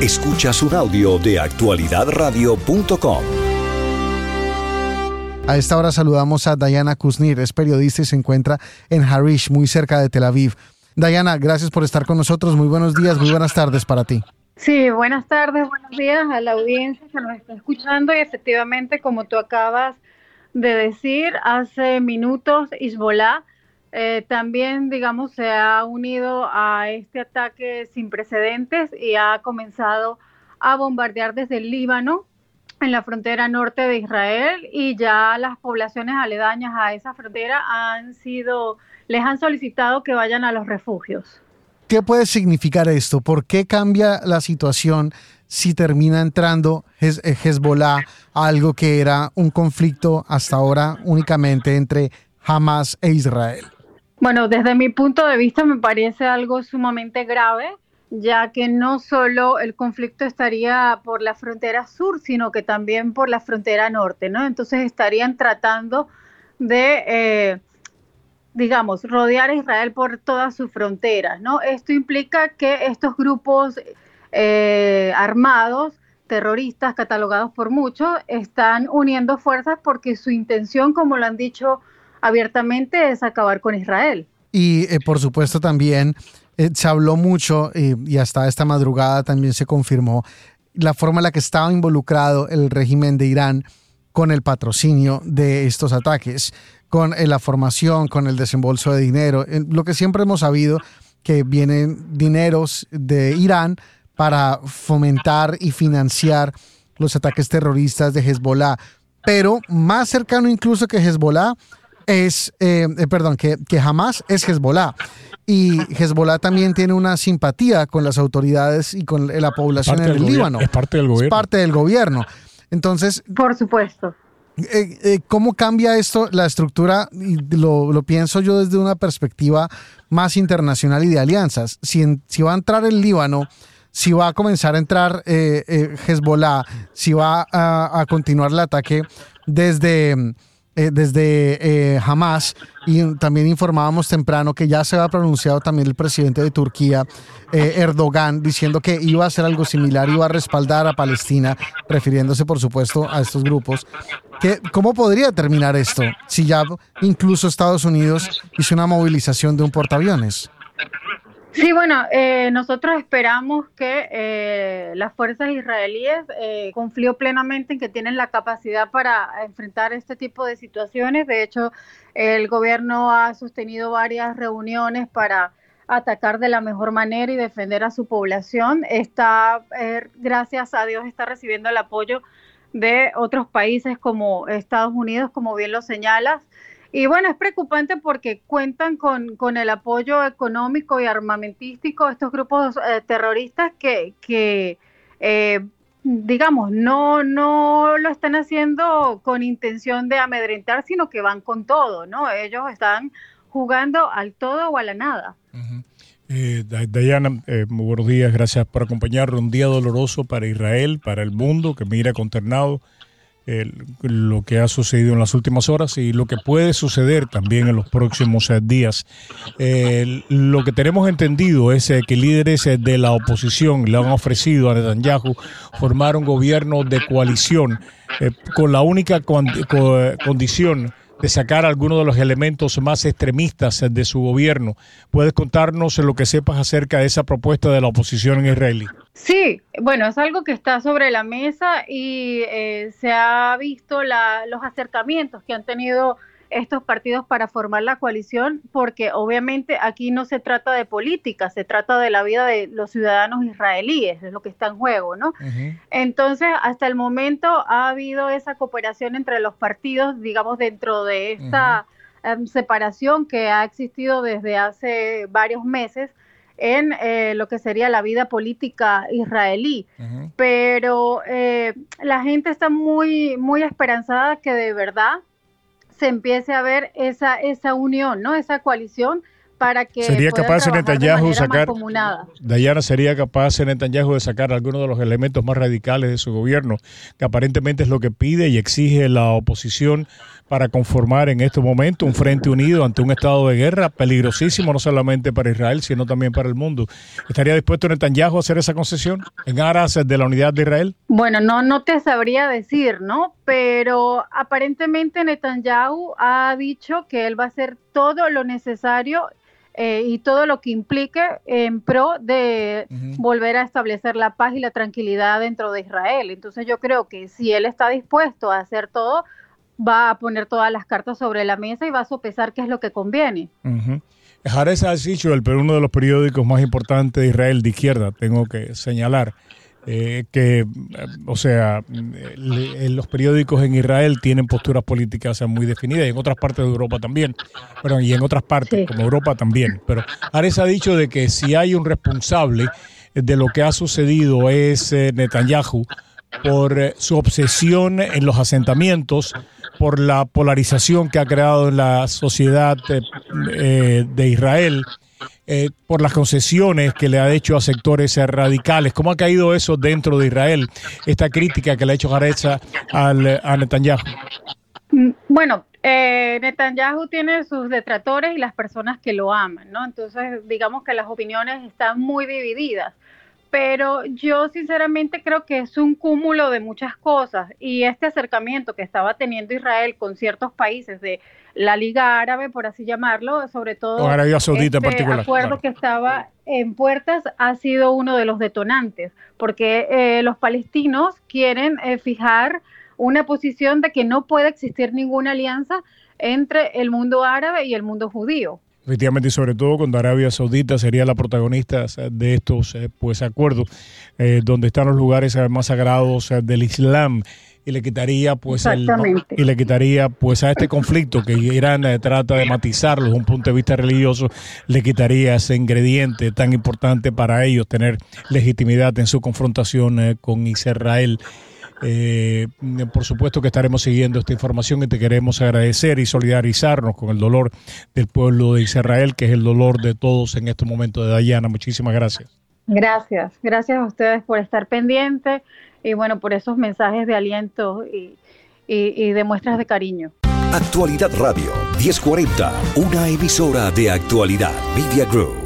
Escuchas un audio de actualidadradio.com. A esta hora saludamos a Diana Kuznir, es periodista y se encuentra en Harish, muy cerca de Tel Aviv. Diana, gracias por estar con nosotros. Muy buenos días, muy buenas tardes para ti. Sí, buenas tardes, buenos días a la audiencia que nos está escuchando y efectivamente, como tú acabas de decir, hace minutos Hezbollah eh, también, digamos, se ha unido a este ataque sin precedentes y ha comenzado a bombardear desde el Líbano en la frontera norte de Israel y ya las poblaciones aledañas a esa frontera han sido, les han solicitado que vayan a los refugios. ¿Qué puede significar esto? ¿Por qué cambia la situación si termina entrando eh, Hezbollah a algo que era un conflicto hasta ahora únicamente entre Hamas e Israel? Bueno, desde mi punto de vista me parece algo sumamente grave ya que no solo el conflicto estaría por la frontera sur, sino que también por la frontera norte, ¿no? Entonces estarían tratando de, eh, digamos, rodear a Israel por todas sus fronteras, ¿no? Esto implica que estos grupos eh, armados, terroristas, catalogados por muchos, están uniendo fuerzas porque su intención, como lo han dicho abiertamente, es acabar con Israel. Y eh, por supuesto también eh, se habló mucho y hasta esta madrugada también se confirmó la forma en la que estaba involucrado el régimen de Irán con el patrocinio de estos ataques, con eh, la formación, con el desembolso de dinero, lo que siempre hemos sabido que vienen dineros de Irán para fomentar y financiar los ataques terroristas de Hezbollah. Pero más cercano incluso que Hezbollah es, eh, perdón, que, que Hamas es Hezbollah y Hezbollah también tiene una simpatía con las autoridades y con la población en el Líbano. Es parte del gobierno. Es parte del gobierno. Entonces. Por supuesto. Eh, eh, ¿Cómo cambia esto la estructura? Y lo, pienso yo desde una perspectiva más internacional y de alianzas. Si, si va a entrar el Líbano, si va a comenzar a entrar eh, Hezbollah, si va a continuar el ataque desde eh, desde eh, Hamas y también informábamos temprano que ya se había pronunciado también el presidente de Turquía, eh, Erdogan, diciendo que iba a hacer algo similar, iba a respaldar a Palestina, refiriéndose por supuesto a estos grupos. ¿Qué, ¿Cómo podría terminar esto si ya incluso Estados Unidos hizo una movilización de un portaaviones? Sí, bueno, eh, nosotros esperamos que eh, las fuerzas israelíes eh, confío plenamente en que tienen la capacidad para enfrentar este tipo de situaciones. De hecho, el gobierno ha sostenido varias reuniones para atacar de la mejor manera y defender a su población. Está, eh, gracias a Dios, está recibiendo el apoyo de otros países como Estados Unidos, como bien lo señalas. Y bueno, es preocupante porque cuentan con, con el apoyo económico y armamentístico de estos grupos eh, terroristas que, eh, digamos, no, no lo están haciendo con intención de amedrentar, sino que van con todo, ¿no? Ellos están jugando al todo o a la nada. eh, Dayana, eh, muy buenos días, gracias por acompañarnos. Un día doloroso para Israel, para el mundo que mira consternado lo que ha sucedido en las últimas horas y lo que puede suceder también en los próximos eh, días. lo que tenemos entendido es eh, que líderes eh, de la oposición le han ofrecido a Netanyahu formar un gobierno de coalición con la única condición de sacar algunos de los elementos más extremistas de su gobierno. ¿Puedes contarnos lo que sepas acerca de esa propuesta de la oposición israelí? Sí, bueno, es algo que está sobre la mesa y eh, se ha visto los acercamientos que han tenido estos partidos para formar la coalición, porque obviamente aquí no se trata de política, se trata de la vida de los ciudadanos israelíes, es lo que está en juego, ¿no? Entonces, hasta el momento ha habido esa cooperación entre los partidos, digamos, dentro de esta em, separación que ha existido desde hace varios meses en eh, lo que sería la vida política israelí. Pero eh, la gente está muy, muy esperanzada que de verdad se empiece a ver esa, esa unión, ¿no? Esa coalición para que sería capaz Netanyahu sacar Dayana sería capaz Netanyahu de sacar algunos de los elementos más radicales de su gobierno que aparentemente es lo que pide y exige la oposición para conformar en este momento un frente unido ante un estado de guerra peligrosísimo, no solamente para Israel, sino también para el mundo. ¿Estaría dispuesto Netanyahu a hacer esa concesión en aras de la unidad de Israel? Bueno, no, no te sabría decir, ¿no? Pero aparentemente Netanyahu ha dicho que él va a hacer todo lo necesario eh, y todo lo que implique en pro de volver a establecer la paz y la tranquilidad dentro de Israel. Entonces yo creo que si él está dispuesto a hacer todo, va a poner todas las cartas sobre la mesa y va a sopesar qué es lo que conviene. Uh -huh. el uno de los periódicos más importantes de Israel de izquierda, tengo que señalar, eh, que, eh, o sea, los periódicos en Israel tienen posturas políticas muy definidas y en otras partes de Europa también, pero y en otras partes, como Europa también. Pero Ares ha dicho de que si hay un responsable de lo que ha sucedido es eh, Netanyahu por su obsesión en los asentamientos, por la polarización que ha creado en la sociedad de Israel eh, por las concesiones que le ha hecho a sectores radicales. ¿Cómo ha caído eso dentro de Israel, esta crítica que le ha hecho Jareza al, a Netanyahu? Mm, bueno, eh, Netanyahu tiene sus detractores y las personas que lo aman, ¿no? Entonces, digamos que las opiniones están muy divididas pero yo sinceramente creo que es un cúmulo de muchas cosas y este acercamiento que estaba teniendo Israel con ciertos países de la Liga Árabe, por así llamarlo, sobre todo Arabia Saudita este en particular. acuerdo que estaba en puertas ha sido uno de los detonantes, porque eh, los palestinos quieren eh, fijar una posición de que no puede existir ninguna alianza entre el mundo árabe y el mundo judío. Efectivamente, y sobre todo cuando Arabia Saudita sería la protagonista de estos eh, pues acuerdos, eh, donde están los lugares eh, más sagrados del Islam y le quitaría pues el, y le quitaría pues a este conflicto que Irán trata de matizarlo desde un punto de vista religioso le quitaría ese ingrediente tan importante para ellos tener legitimidad en su confrontación con Israel eh, por supuesto que estaremos siguiendo esta información y te queremos agradecer y solidarizarnos con el dolor del pueblo de Israel, que es el dolor de todos en este momento de Dayana. Muchísimas gracias. Gracias, gracias a ustedes por estar pendientes y bueno, por esos mensajes de aliento y, y, y de muestras de cariño. Actualidad Radio 1040, una emisora de actualidad Media Group.